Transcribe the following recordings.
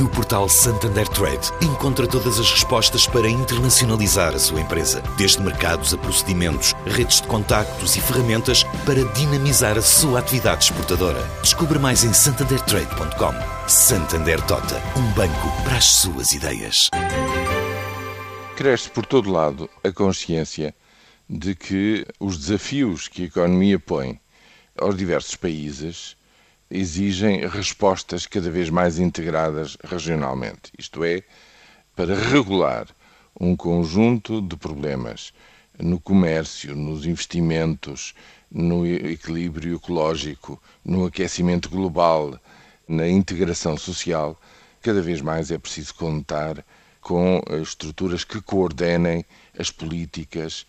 No portal Santander Trade, encontra todas as respostas para internacionalizar a sua empresa, desde mercados a procedimentos, redes de contactos e ferramentas para dinamizar a sua atividade exportadora. Descubra mais em santandertrade.com. Santander Tota, um banco para as suas ideias. Cresce por todo lado a consciência de que os desafios que a economia põe aos diversos países exigem respostas cada vez mais integradas regionalmente, isto é, para regular um conjunto de problemas no comércio, nos investimentos, no equilíbrio ecológico, no aquecimento global, na integração social, cada vez mais é preciso contar com estruturas que coordenem as políticas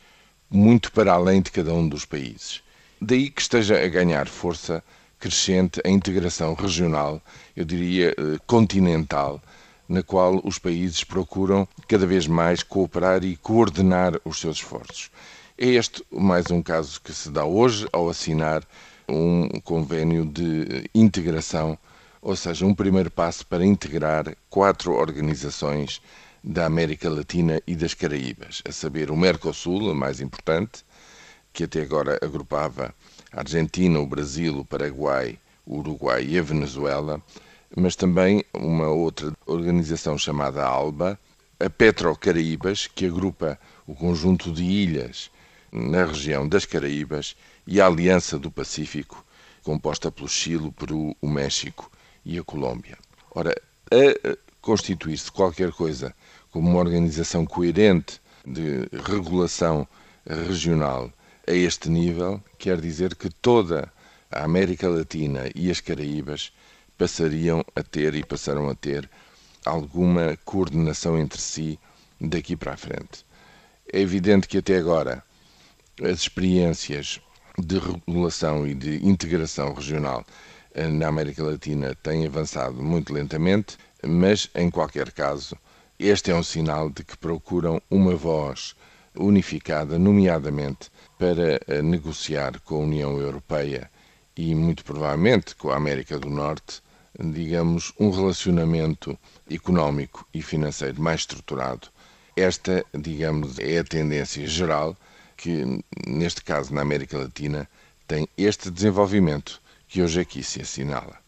muito para além de cada um dos países. Daí que esteja a ganhar força crescente a integração regional, eu diria eh, continental, na qual os países procuram cada vez mais cooperar e coordenar os seus esforços. É este mais um caso que se dá hoje ao assinar um convênio de integração, ou seja, um primeiro passo para integrar quatro organizações da América Latina e das Caraíbas, a saber o Mercosul, a mais importante, que até agora agrupava a Argentina, o Brasil, o Paraguai, o Uruguai e a Venezuela, mas também uma outra organização chamada ALBA, a Petrocaraíbas, que agrupa o conjunto de ilhas na região das Caraíbas, e a Aliança do Pacífico, composta pelo Chile, o Peru, o México e a Colômbia. Ora, a constituir-se qualquer coisa como uma organização coerente de regulação regional a este nível, quer dizer que toda a América Latina e as Caraíbas passariam a ter e passaram a ter alguma coordenação entre si daqui para a frente. É evidente que até agora as experiências de regulação e de integração regional eh, na América Latina têm avançado muito lentamente, mas em qualquer caso, este é um sinal de que procuram uma voz unificada, nomeadamente para eh, negociar com a União Europeia e muito provavelmente com a América do Norte, digamos, um relacionamento económico e financeiro mais estruturado. Esta, digamos, é a tendência geral que, neste caso na América Latina, tem este desenvolvimento que hoje aqui se assinala.